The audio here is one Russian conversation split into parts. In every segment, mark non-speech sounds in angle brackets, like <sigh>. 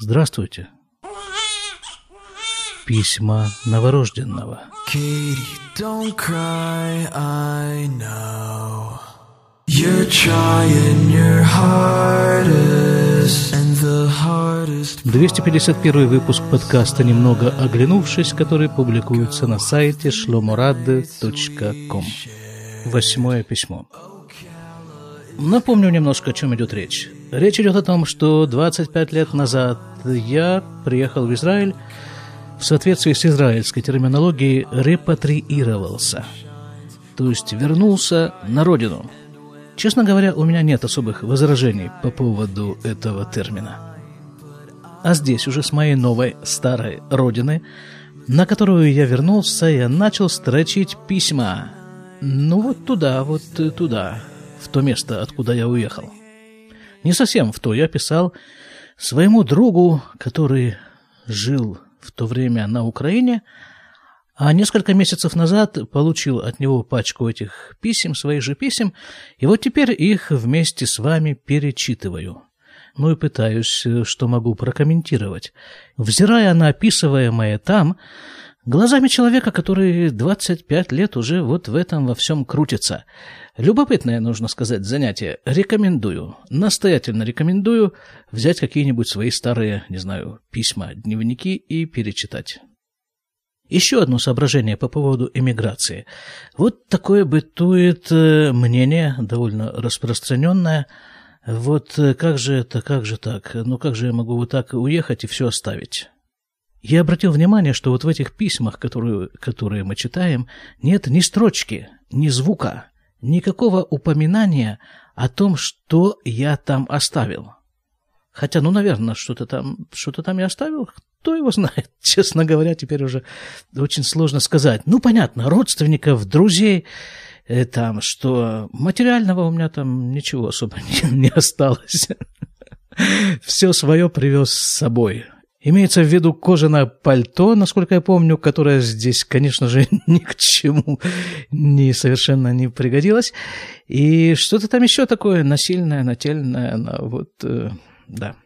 Здравствуйте. Письма новорожденного. Katie, don't cry, I know. You're trying your hardest, and the hardest 251 выпуск подкаста «Немного оглянувшись», который публикуется на сайте shlomorad.com. Восьмое письмо. Напомню немножко, о чем идет речь. Речь идет о том, что 25 лет назад я приехал в Израиль в соответствии с израильской терминологией репатриировался, то есть вернулся на родину. Честно говоря, у меня нет особых возражений по поводу этого термина. А здесь уже с моей новой старой родины, на которую я вернулся, я начал строчить письма. Ну вот туда, вот туда, в то место, откуда я уехал. Не совсем в то, я писал своему другу, который жил в то время на Украине, а несколько месяцев назад получил от него пачку этих писем, своих же писем, и вот теперь их вместе с вами перечитываю. Ну и пытаюсь, что могу прокомментировать. Взирая на описываемое там, глазами человека, который 25 лет уже вот в этом во всем крутится. Любопытное, нужно сказать, занятие. Рекомендую, настоятельно рекомендую взять какие-нибудь свои старые, не знаю, письма, дневники и перечитать. Еще одно соображение по поводу эмиграции. Вот такое бытует э, мнение, довольно распространенное. Вот э, как же это, как же так? Ну как же я могу вот так уехать и все оставить? Я обратил внимание, что вот в этих письмах, которые, которые мы читаем, нет ни строчки, ни звука никакого упоминания о том, что я там оставил. Хотя, ну, наверное, что-то там, что-то там я оставил, кто его знает. <laughs> Честно говоря, теперь уже очень сложно сказать. Ну, понятно, родственников, друзей, э, там, что материального у меня там ничего особо не, <laughs> не осталось. <laughs> Все свое привез с собой. Имеется в виду кожаное пальто, насколько я помню, которое здесь, конечно же, <laughs> ни к чему не совершенно не пригодилось. И что-то там еще такое насильное, нательное, вот, э, да.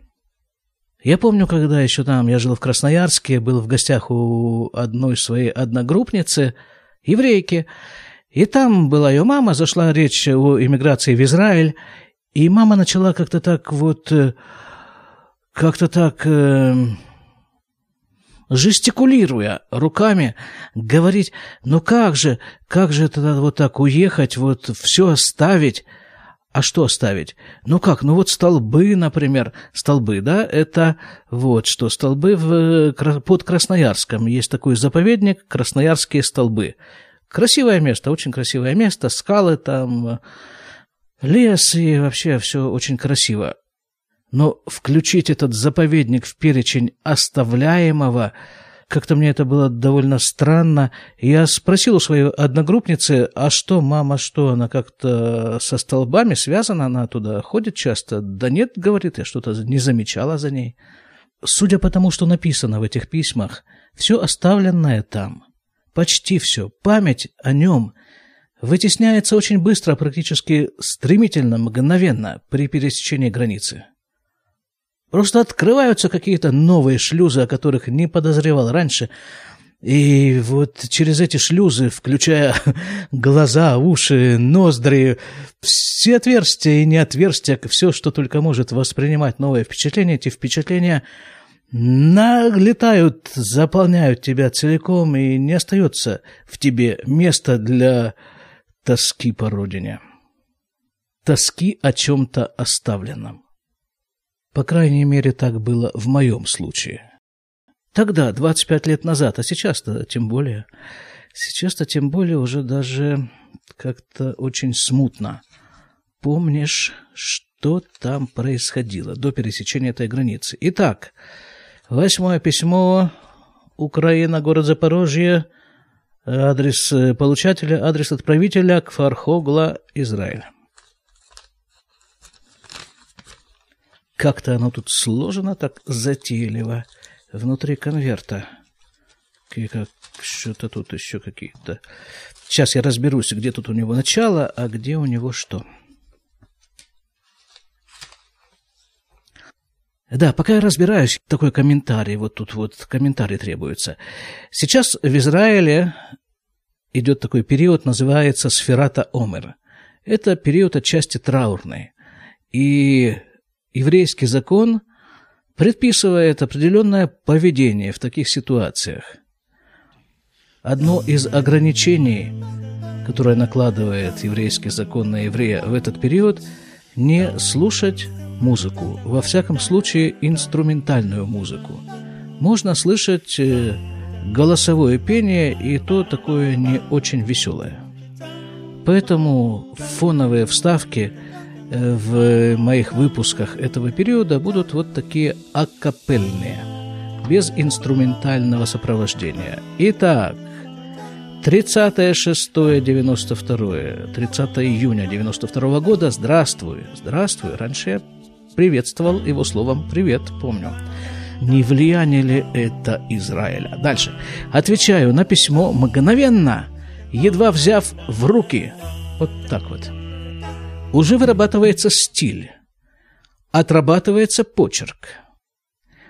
Я помню, когда еще там я жил в Красноярске, был в гостях у одной своей одногруппницы, еврейки, и там была ее мама, зашла речь о иммиграции в Израиль, и мама начала как-то так вот, э, как-то так э, жестикулируя руками, говорить, ну как же, как же это надо вот так уехать, вот все оставить. А что оставить? Ну как, ну вот столбы, например, столбы, да, это вот что, столбы в, под Красноярском. Есть такой заповедник, Красноярские столбы. Красивое место, очень красивое место, скалы там, лес и вообще все очень красиво. Но включить этот заповедник в перечень оставляемого, как-то мне это было довольно странно. Я спросил у своей одногруппницы, а что, мама, что, она как-то со столбами связана, она туда ходит часто? Да нет, говорит, я что-то не замечала за ней. Судя по тому, что написано в этих письмах, все оставленное там, почти все, память о нем вытесняется очень быстро, практически стремительно, мгновенно при пересечении границы. Просто открываются какие-то новые шлюзы, о которых не подозревал раньше. И вот через эти шлюзы, включая <laughs> глаза, уши, ноздри, все отверстия и не отверстия, все, что только может воспринимать новое впечатление, эти впечатления налетают, заполняют тебя целиком, и не остается в тебе места для тоски по родине. Тоски о чем-то оставленном. По крайней мере, так было в моем случае. Тогда, 25 лет назад, а сейчас-то тем более. Сейчас-то тем более уже даже как-то очень смутно. Помнишь, что там происходило до пересечения этой границы? Итак, восьмое письмо, Украина, город Запорожье, адрес получателя, адрес отправителя, Кфархогла, Израиль. Как-то оно тут сложено так затейливо внутри конверта. И как что-то тут еще какие-то... Сейчас я разберусь, где тут у него начало, а где у него что. Да, пока я разбираюсь, такой комментарий, вот тут вот комментарий требуется. Сейчас в Израиле идет такой период, называется Сферата Омер. Это период отчасти траурный. И еврейский закон предписывает определенное поведение в таких ситуациях. Одно из ограничений, которое накладывает еврейский закон на еврея в этот период, не слушать музыку, во всяком случае инструментальную музыку. Можно слышать э, голосовое пение, и то такое не очень веселое. Поэтому фоновые вставки в моих выпусках этого периода будут вот такие акапельные, без инструментального сопровождения. Итак, 30 6 92 30 июня 92 года. Здравствуй, здравствуй. Раньше я приветствовал его словом «привет», помню. Не влияние ли это Израиля? Дальше. Отвечаю на письмо мгновенно, едва взяв в руки. Вот так вот. Уже вырабатывается стиль. Отрабатывается почерк.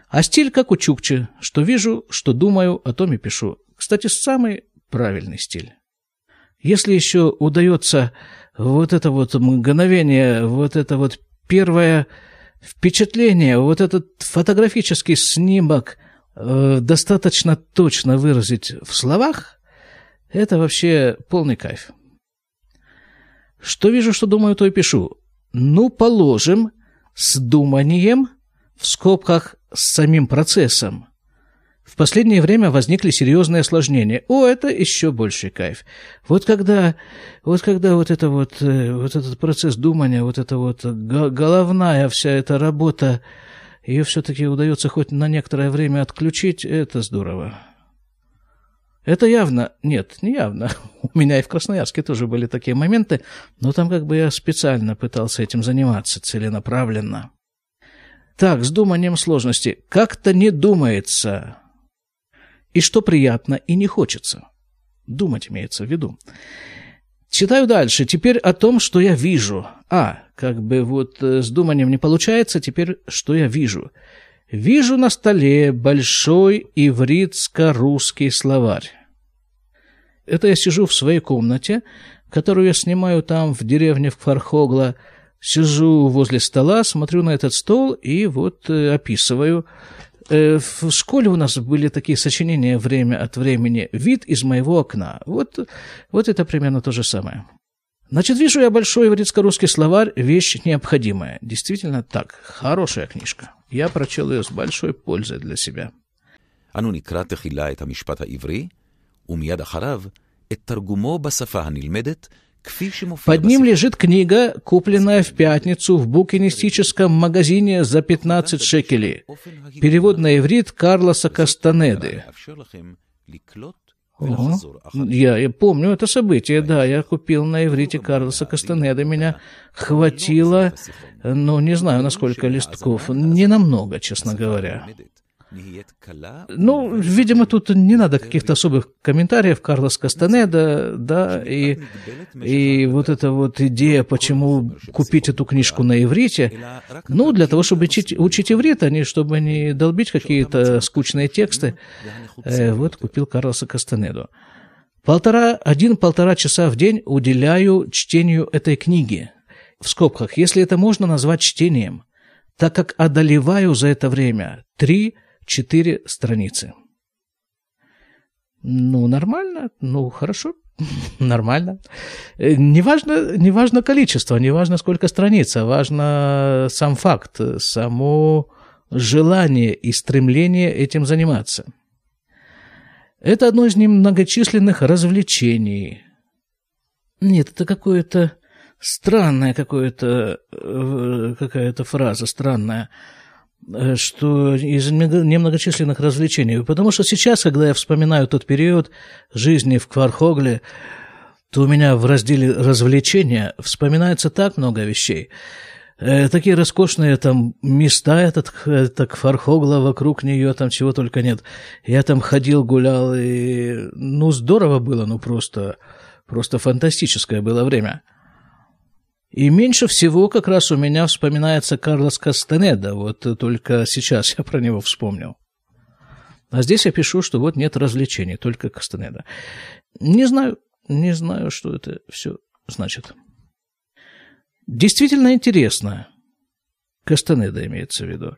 А стиль как у Чукчи, что вижу, что думаю, о том и пишу. Кстати, самый правильный стиль. Если еще удается вот это вот мгновение, вот это вот первое впечатление, вот этот фотографический снимок э, достаточно точно выразить в словах, это вообще полный кайф. Что вижу, что думаю, то и пишу. Ну, положим, с думанием, в скобках с самим процессом – в последнее время возникли серьезные осложнения. О, это еще больший кайф. Вот когда вот, когда вот, это вот, э, вот этот процесс думания, вот эта вот головная вся эта работа, ее все-таки удается хоть на некоторое время отключить, это здорово. Это явно, нет, не явно. <laughs> У меня и в Красноярске тоже были такие моменты, но там как бы я специально пытался этим заниматься целенаправленно. Так, с думанием сложности. Как-то не думается и что приятно и не хочется. Думать имеется в виду. Читаю дальше. Теперь о том, что я вижу. А, как бы вот э, с думанием не получается, теперь что я вижу. Вижу на столе большой ивритско-русский словарь. Это я сижу в своей комнате, которую я снимаю там в деревне в Кфархогла. Сижу возле стола, смотрю на этот стол и вот э, описываю Э, в школе у нас были такие сочинения время от времени. «Вид из моего окна». Вот, вот это примерно то же самое. Значит, вижу я большой еврейско-русский словарь, вещь необходимая. Действительно так, хорошая книжка. Я прочел ее с большой пользой для себя. אנו נקרא תחילה את המשפט העברי, ומיד אחריו את תרגומו בשפה הנלמדת под ним лежит книга, купленная в пятницу в букинистическом магазине за 15 шекелей. Перевод на иврит Карлоса Кастанеды. Ого. Я, я помню это событие, да, я купил на иврите Карлоса Кастанеда, меня хватило, ну, не знаю, на сколько листков, не намного, честно говоря. Ну, видимо, тут не надо каких-то особых комментариев. Карлос Кастанеда, да, и, и вот эта вот идея, почему купить эту книжку на иврите, ну, для того, чтобы учить, учить иврит, а не чтобы не долбить какие-то скучные тексты, э, вот купил Карлоса Кастанеду. Полтора, один-полтора часа в день уделяю чтению этой книги. В скобках, если это можно назвать чтением, так как одолеваю за это время три четыре страницы. Ну, нормально, ну, хорошо, <laughs> нормально. Э, неважно, неважно количество, неважно сколько страниц, а важно сам факт, само желание и стремление этим заниматься. Это одно из немногочисленных развлечений. Нет, это какое-то странное какое-то, э, какая-то фраза странная. Э, что из немногочисленных развлечений. Потому что сейчас, когда я вспоминаю тот период жизни в Квархогле, то у меня в разделе развлечения вспоминается так много вещей. Э, такие роскошные там места, этот, это Квархогла, вокруг нее там чего только нет. Я там ходил, гулял, и ну здорово было, ну просто, просто фантастическое было время. И меньше всего как раз у меня вспоминается Карлос Кастанеда, вот только сейчас я про него вспомнил. А здесь я пишу, что вот нет развлечений, только Кастанеда. Не знаю, не знаю, что это все значит. Действительно интересно. Кастанеда имеется в виду.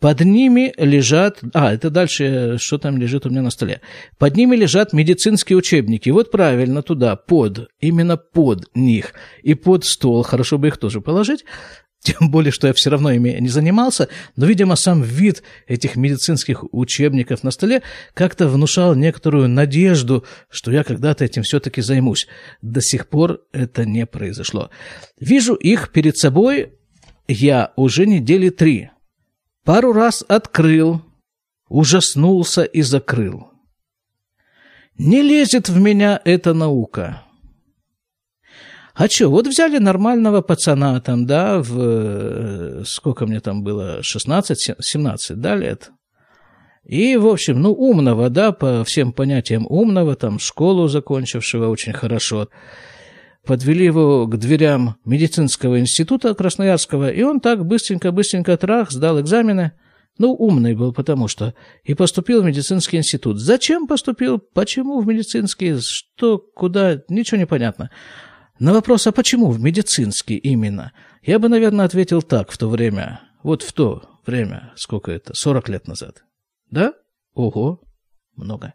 Под ними лежат... А, это дальше, что там лежит у меня на столе. Под ними лежат медицинские учебники. Вот правильно, туда, под, именно под них. И под стол, хорошо бы их тоже положить. <laughs> Тем более, что я все равно ими не занимался, но, видимо, сам вид этих медицинских учебников на столе как-то внушал некоторую надежду, что я когда-то этим все-таки займусь. До сих пор это не произошло. Вижу их перед собой я уже недели три. Пару раз открыл, ужаснулся и закрыл. Не лезет в меня эта наука. А что, вот взяли нормального пацана там, да, в... Э, сколько мне там было, 16-17, да, лет? И, в общем, ну, умного, да, по всем понятиям умного, там, школу закончившего очень хорошо подвели его к дверям медицинского института Красноярского, и он так быстренько-быстренько трах, сдал экзамены. Ну, умный был, потому что. И поступил в медицинский институт. Зачем поступил? Почему в медицинский? Что? Куда? Ничего не понятно. На вопрос, а почему в медицинский именно? Я бы, наверное, ответил так в то время. Вот в то время. Сколько это? 40 лет назад. Да? Ого. Много.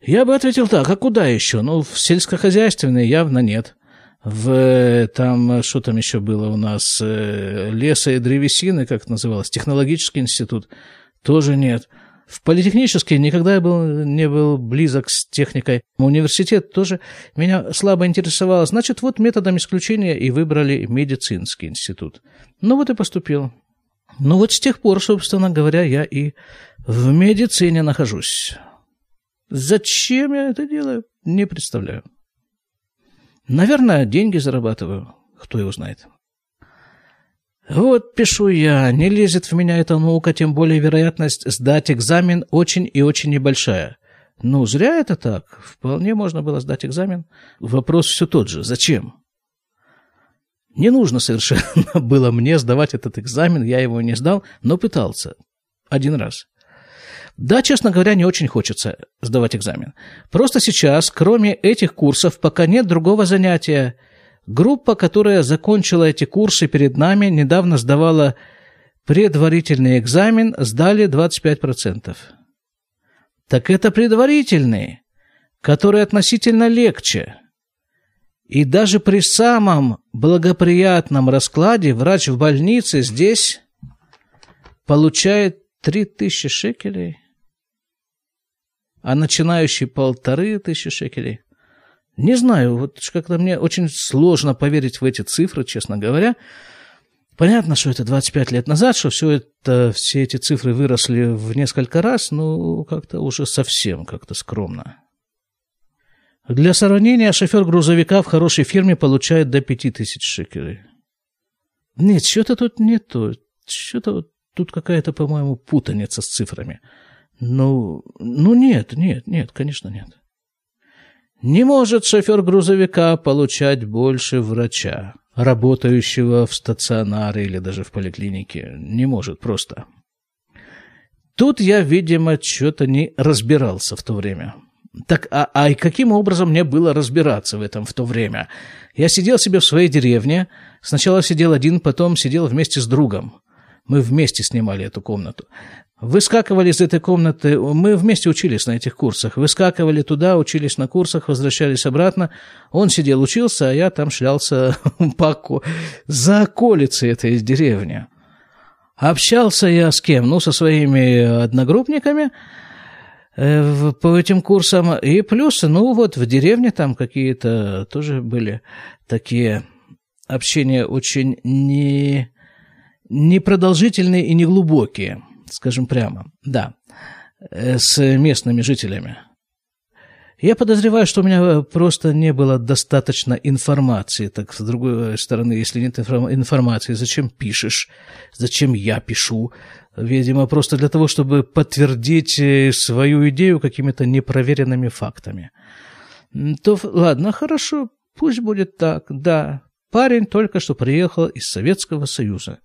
Я бы ответил так, а куда еще? Ну, в сельскохозяйственной явно нет. В там, что там еще было у нас, э, леса и древесины, как это называлось, технологический институт, тоже нет. В политехнический никогда я был, не был близок с техникой. Университет тоже меня слабо интересовал. Значит, вот методом исключения и выбрали медицинский институт. Ну вот и поступил. Ну вот с тех пор, собственно говоря, я и в медицине нахожусь. Зачем я это делаю? Не представляю. Наверное, деньги зарабатываю. Кто его знает. Вот пишу я, не лезет в меня эта наука, тем более вероятность сдать экзамен очень и очень небольшая. Ну, зря это так. Вполне можно было сдать экзамен. Вопрос все тот же. Зачем? Не нужно совершенно <laughs> было мне сдавать этот экзамен, я его не сдал, но пытался. Один раз. Да, честно говоря, не очень хочется сдавать экзамен. Просто сейчас, кроме этих курсов, пока нет другого занятия. Группа, которая закончила эти курсы перед нами, недавно сдавала предварительный экзамен, сдали 25%. Так это предварительный, который относительно легче. И даже при самом благоприятном раскладе врач в больнице здесь получает 3000 шекелей а начинающий полторы тысячи шекелей. Не знаю, вот как-то мне очень сложно поверить в эти цифры, честно говоря. Понятно, что это 25 лет назад, что все это, все эти цифры выросли в несколько раз, но как-то уже совсем как-то скромно. Для сравнения, шофер грузовика в хорошей фирме получает до 5000 шекелей. Нет, что-то тут не то. Что-то вот тут какая-то, по-моему, путаница с цифрами. Ну, ну нет, нет, нет, конечно нет. Не может шофер грузовика получать больше врача, работающего в стационаре или даже в поликлинике. Не может просто. Тут я, видимо, что-то не разбирался в то время. Так, а, а и каким образом мне было разбираться в этом в то время? Я сидел себе в своей деревне. Сначала сидел один, потом сидел вместе с другом. Мы вместе снимали эту комнату. Выскакивали из этой комнаты, мы вместе учились на этих курсах, выскакивали туда, учились на курсах, возвращались обратно. Он сидел, учился, а я там шлялся <laughs> по, за околицей этой деревни. Общался я с кем? Ну, со своими одногруппниками э, по этим курсам. И плюс, ну, вот в деревне там какие-то тоже были такие общения очень не, непродолжительные и неглубокие скажем прямо, да, э, с местными жителями. Я подозреваю, что у меня просто не было достаточно информации. Так, с другой стороны, если нет информации, зачем пишешь? Зачем я пишу? Видимо, просто для того, чтобы подтвердить э, свою идею какими-то непроверенными фактами. То ладно, хорошо, пусть будет так, да. Парень только что приехал из Советского Союза.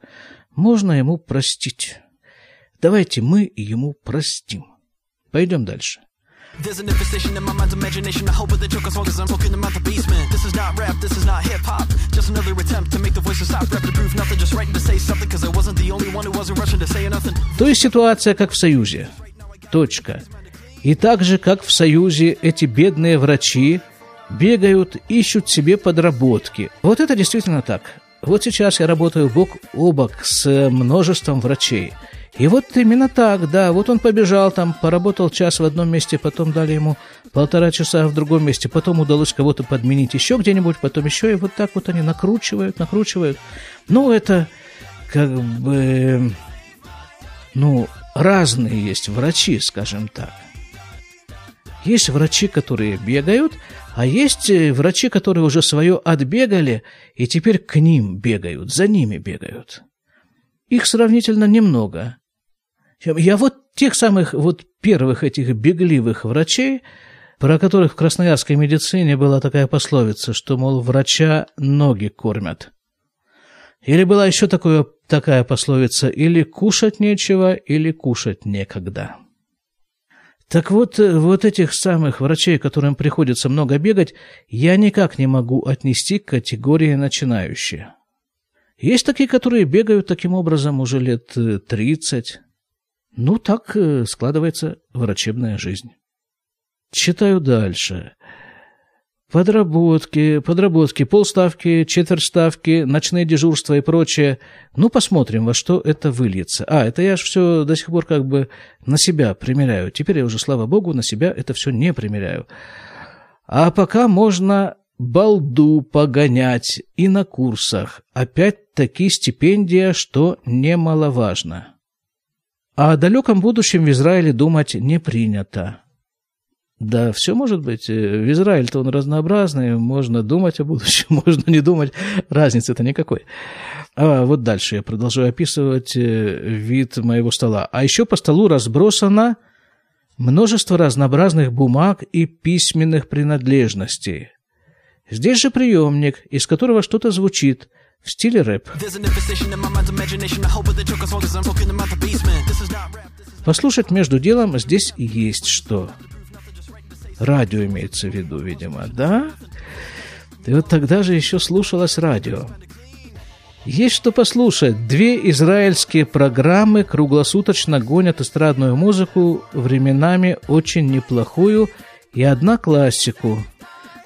Можно ему простить. Давайте мы ему простим. Пойдем дальше. There's an infestation in my mind's imagination. I hope that choke as long as I'm poking them out the basement. This is not rap, this is not hip hop. Just another attempt to make the voices stop. Rap to prove nothing, just writing to say something. Cause I wasn't the only one who wasn't rushing to say nothing. То есть ситуация как в Союзе. Точка. И так же, как в Союзе, эти бедные врачи бегают, ищут себе подработки. Вот это действительно так. Вот сейчас я работаю бок о бок с множеством врачей. И вот именно так, да, вот он побежал там, поработал час в одном месте, потом дали ему полтора часа в другом месте, потом удалось кого-то подменить еще где-нибудь, потом еще, и вот так вот они накручивают, накручивают. Ну, это как бы, ну, разные есть врачи, скажем так. Есть врачи, которые бегают, а есть э, врачи, которые уже свое отбегали, и теперь к ним бегают, за ними бегают. Их сравнительно немного. Я вот тех самых вот первых этих бегливых врачей, про которых в красноярской медицине была такая пословица, что, мол, врача ноги кормят. Или была еще такое, такая пословица, или кушать нечего, или кушать некогда. Так вот, э, вот этих самых врачей, которым приходится много бегать, я никак не могу отнести к категории начинающие. Есть такие, которые бегают таким образом уже лет 30. Э, ну, так э, складывается врачебная жизнь. Читаю дальше. Подработки, подработки, полставки, четверть ставки, ночные дежурства и прочее. Ну, посмотрим, во что это выльется. А, это я же все до сих пор как бы на себя примеряю. Теперь я уже, слава богу, на себя это все не примеряю. А пока можно балду погонять и на курсах. Опять-таки стипендия, что немаловажно. А о далеком будущем в Израиле думать не принято. Да, все может быть. Э, в Израиле-то он разнообразный, можно думать о будущем, <laughs> можно не думать, разницы-то никакой. А вот дальше я продолжу описывать э, вид моего стола. А еще по столу разбросано множество разнообразных бумаг и письменных принадлежностей. Здесь же приемник, из которого что-то звучит в стиле рэп. Послушать между делом здесь есть что – Радио имеется в виду, видимо, да? И вот тогда же еще слушалось радио. Есть что послушать. Две израильские программы круглосуточно гонят эстрадную музыку, временами очень неплохую, и одна классику.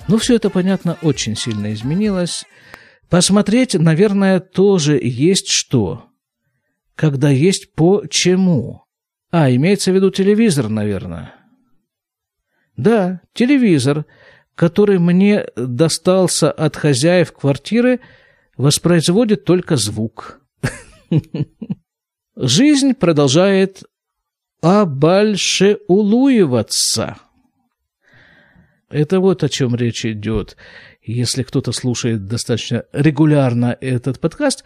Но все это, понятно, очень сильно изменилось. Посмотреть, наверное, тоже есть что. Когда есть по чему. А, имеется в виду телевизор, наверное. Да, телевизор, который мне достался от хозяев квартиры, воспроизводит только звук. <laughs> Жизнь продолжает обальшеулуиваться. Это вот о чем речь идет. Если кто-то слушает достаточно регулярно этот подкаст,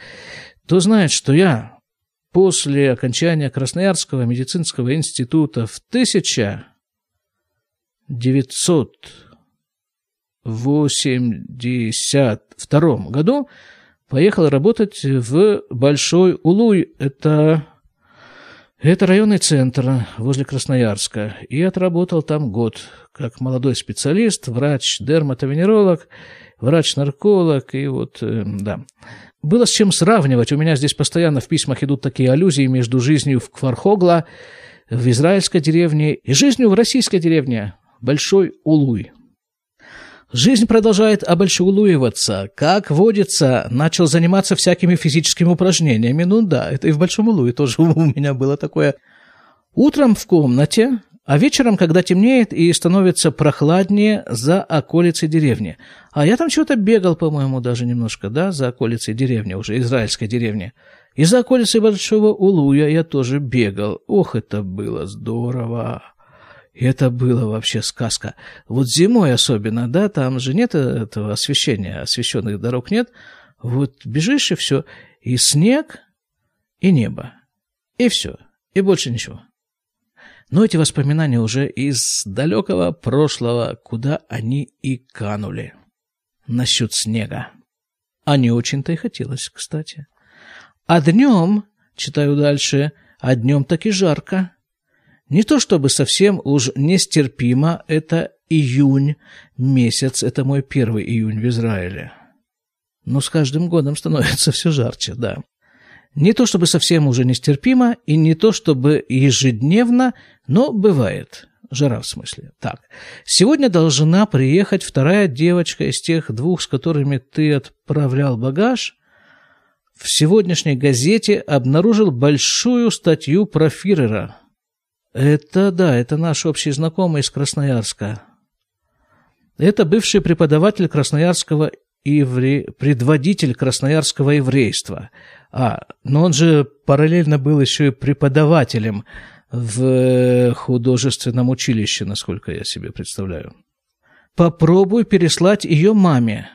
то знает, что я после окончания Красноярского медицинского института в 1000 1982 году поехал работать в Большой Улуй. Это, это районный центр возле Красноярска. И отработал там год как молодой специалист, врач-дерматовенеролог, врач-нарколог. И вот, э, да. Было с чем сравнивать. У меня здесь постоянно в письмах идут такие аллюзии между жизнью в Квархогла, в израильской деревне, и жизнью в российской деревне. Большой Улуй. Жизнь продолжает обольшеулуиваться. Как водится, начал заниматься всякими физическими упражнениями. Ну да, это и в Большом Улуе тоже <laughs> у меня было такое. Утром в комнате, а вечером, когда темнеет и становится прохладнее за околицей деревни. А я там что-то бегал, по-моему, даже немножко, да, за околицей деревни, уже израильской деревни. И за околицей Большого Улуя я тоже бегал. Ох, это было здорово! Это было вообще сказка. Вот зимой особенно, да, там же нет этого освещения, освещенных дорог нет. Вот бежишь и все, и снег, и небо, и все, и больше ничего. Но эти воспоминания уже из далекого прошлого, куда они и канули. Насчет снега. А не очень-то и хотелось, кстати. А днем, читаю дальше, а днем таки жарко. Не то чтобы совсем уж нестерпимо, это июнь месяц, это мой первый июнь в Израиле. Но с каждым годом становится все жарче, да. Не то чтобы совсем уже нестерпимо, и не то чтобы ежедневно, но бывает. Жара в смысле. Так, сегодня должна приехать вторая девочка из тех двух, с которыми ты отправлял багаж. В сегодняшней газете обнаружил большую статью про Фирера. Это, да, это наш общий знакомый из Красноярска. Это бывший преподаватель Красноярского евре... предводитель красноярского еврейства. А, но он же параллельно был еще и преподавателем в художественном училище, насколько я себе представляю. Попробуй переслать ее маме,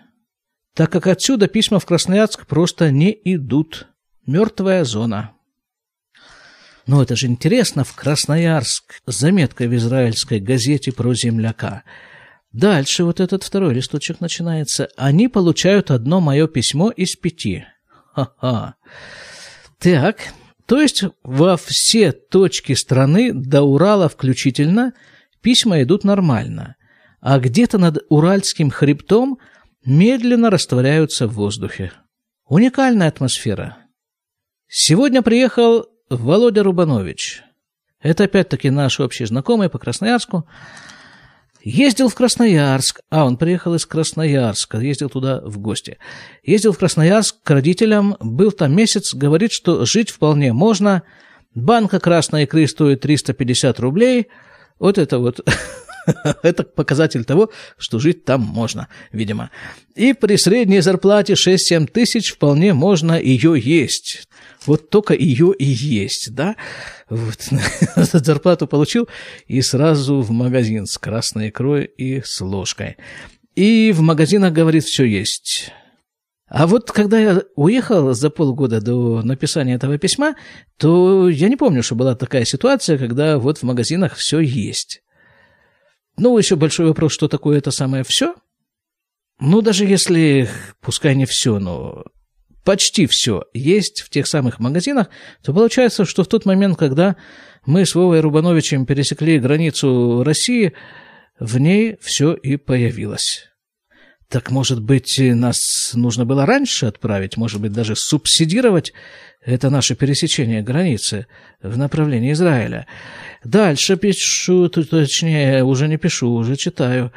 так как отсюда письма в Красноярск просто не идут. Мертвая зона. Но это же интересно, в Красноярск. Заметка в израильской газете про земляка. Дальше вот этот второй листочек начинается. Они получают одно мое письмо из пяти. Ха-ха. Так, то есть во все точки страны до Урала включительно письма идут нормально, а где-то над Уральским хребтом медленно растворяются в воздухе. Уникальная атмосфера. Сегодня приехал Володя Рубанович. Это опять-таки наш общий знакомый по Красноярску. Ездил в Красноярск, а он приехал из Красноярска, ездил туда в гости. Ездил в Красноярск к родителям, был там месяц, говорит, что жить вполне можно. Банка красной икры стоит 350 рублей. Вот это вот <laughs> <laughs> Это показатель того, что жить там можно, видимо. И при средней зарплате 6-7 тысяч вполне можно ее есть. Вот только ее и есть, да? Вот. <laughs> Зарплату получил и сразу в магазин с красной икрой и с ложкой. И в магазинах, говорит, все есть. А вот когда я уехал за полгода до написания этого письма, то я не помню, что была такая ситуация, когда вот в магазинах все есть. Ну, еще большой вопрос, что такое это самое все? Ну, даже если, пускай не все, но почти все есть в тех самых магазинах, то получается, что в тот момент, когда мы с Вовой Рубановичем пересекли границу России, в ней все и появилось. Так, может быть, нас нужно было раньше отправить, может быть, даже субсидировать это наше пересечение границы в направлении Израиля. Дальше пишу, точнее, уже не пишу, уже читаю.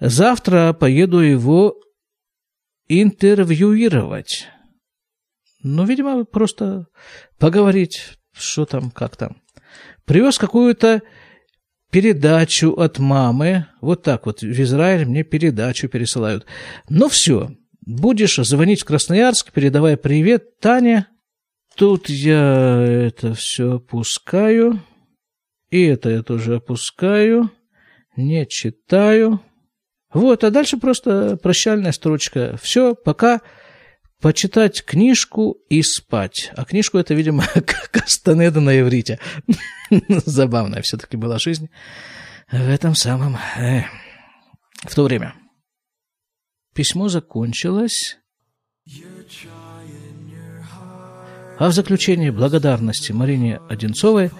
Завтра поеду его интервьюировать. Ну, видимо, просто поговорить, что там, как там. Привез какую-то передачу от мамы. Вот так вот в Израиль мне передачу пересылают. Ну все, будешь звонить в Красноярск, передавай привет Тане. Тут я это все опускаю. И это я тоже опускаю. Не читаю. Вот, а дальше просто прощальная строчка. Все, пока почитать книжку и спать. А книжку это, видимо, <laughs> Кастанеда на иврите. <laughs> Забавная все-таки была жизнь в этом самом... Э, в то время. Письмо закончилось. А в заключение благодарности Марине Одинцовой.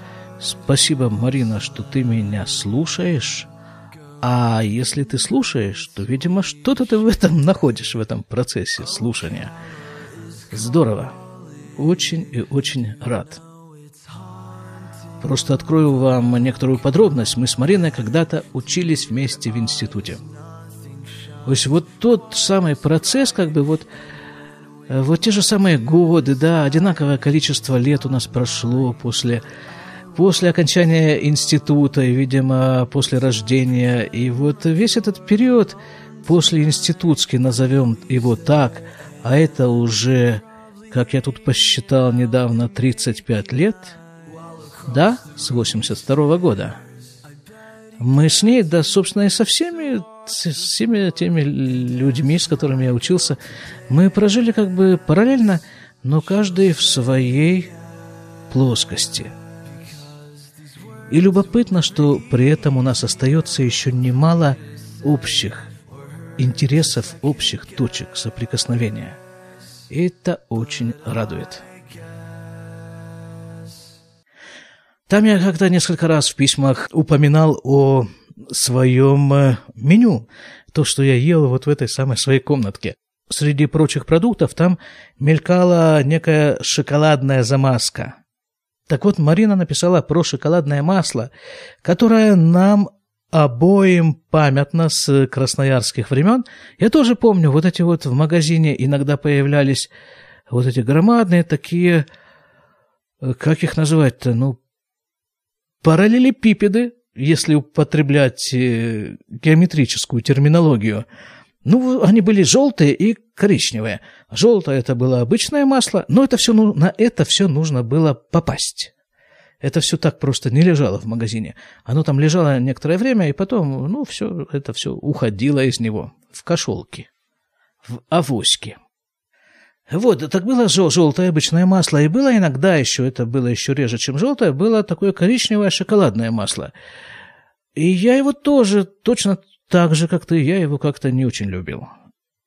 Спасибо, Марина, что ты меня слушаешь. А если ты слушаешь, то, видимо, что-то ты в этом <laughs> находишь, в этом процессе слушания. Здорово. Очень и очень рад. Просто открою вам некоторую подробность. Мы с Мариной когда-то учились вместе в институте. То есть вот тот самый процесс, как бы вот, э, вот те же самые годы, да, одинаковое количество лет у нас прошло после после окончания института, и, видимо, после рождения. И вот весь этот период после институтский, назовем его так, а это уже, как я тут посчитал недавно, 35 лет, да, с 82 -го года. Мы с ней, да, собственно, и со всеми, с всеми теми людьми, с которыми я учился, мы прожили как бы параллельно, но каждый в своей плоскости – и любопытно, что при этом у нас остается еще немало общих интересов, общих точек соприкосновения. Это очень радует. Там я как-то несколько раз в письмах упоминал о своем э, меню, то, что я ел вот в этой самой своей комнатке. Среди прочих продуктов там мелькала некая шоколадная замазка. Так вот, Марина написала про шоколадное масло, которое нам обоим памятно с красноярских времен. Я тоже помню, вот эти вот в магазине иногда появлялись вот эти громадные такие, э, как их называть-то, ну, параллелепипеды, если употреблять э, геометрическую терминологию. Ну, они были желтые и коричневые. Желтое это было обычное масло, но это все, ну, на это все нужно было попасть. Это все так просто не лежало в магазине. Оно там лежало некоторое время, и потом, ну, все, это все уходило из него в кошелки, в авоськи. Вот, так было желтое обычное масло, и было иногда еще, это было еще реже, чем желтое, было такое коричневое шоколадное масло. И я его тоже точно так же, как ты, я его как-то не очень любил.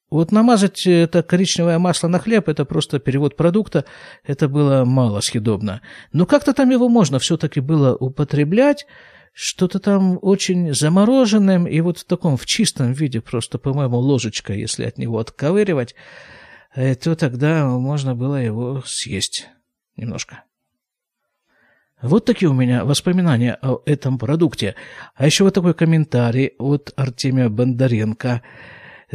Вот намазать это коричневое масло на хлеб, это просто перевод продукта, это было мало съедобно. Но как-то там его можно все-таки было употреблять, что-то там очень замороженным, и вот в таком, в чистом виде, просто, по-моему, ложечкой, если от него отковыривать, э, то тогда можно было его съесть немножко. Вот такие у меня воспоминания о этом продукте. А еще вот такой комментарий от Артемия Бондаренко –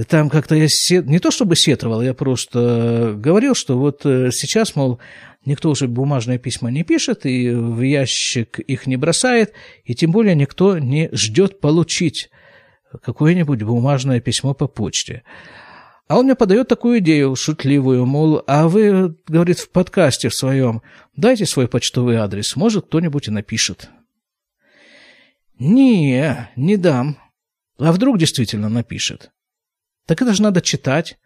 там как-то я сет... не то чтобы сетровал, я просто говорил, что вот э, сейчас, мол, никто уже бумажные письма не пишет, и в ящик их не бросает, и тем более никто не ждет получить какое-нибудь бумажное письмо по почте. А он мне подает такую идею шутливую, мол, а вы, говорит, в подкасте в своем, дайте свой почтовый адрес, может, кто-нибудь и напишет. Не, не дам. А вдруг действительно напишет? Так это же надо читать.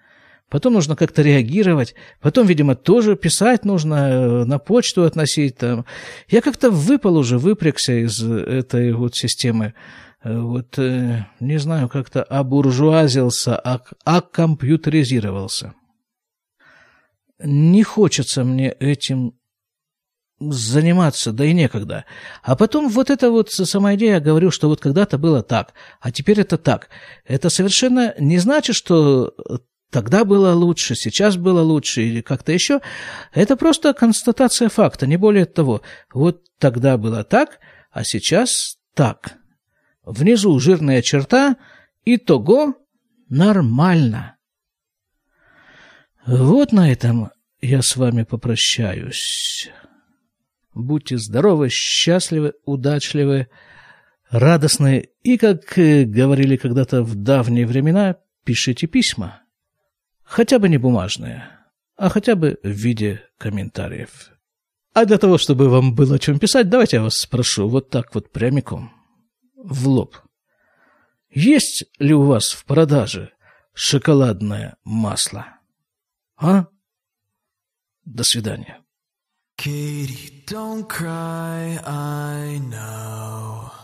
Потом нужно как-то реагировать. Потом, видимо, тоже писать нужно, э, на почту относить. Там. Я как-то выпал уже, выпрягся из этой вот системы. Э, вот, э, не знаю, как-то обуржуазился, окомпьютеризировался. Не хочется мне этим заниматься, да и некогда. А потом вот эта вот сама идея, я говорю, что вот когда-то было так, а теперь это так. Это совершенно не значит, что тогда было лучше, сейчас было лучше или как-то еще. Это просто констатация факта, не более того. Вот тогда было так, а сейчас так. Внизу жирная черта, и того нормально. Вот на этом я с вами попрощаюсь. Будьте здоровы, счастливы, удачливы, радостны и, как э, говорили когда-то в давние времена, пишите письма. Хотя бы не бумажные, а хотя бы в виде комментариев. А для того, чтобы вам было о чем писать, давайте я вас спрошу вот так вот прямиком, в лоб. Есть ли у вас в продаже шоколадное масло? А? До свидания. Katie, don't cry, I know.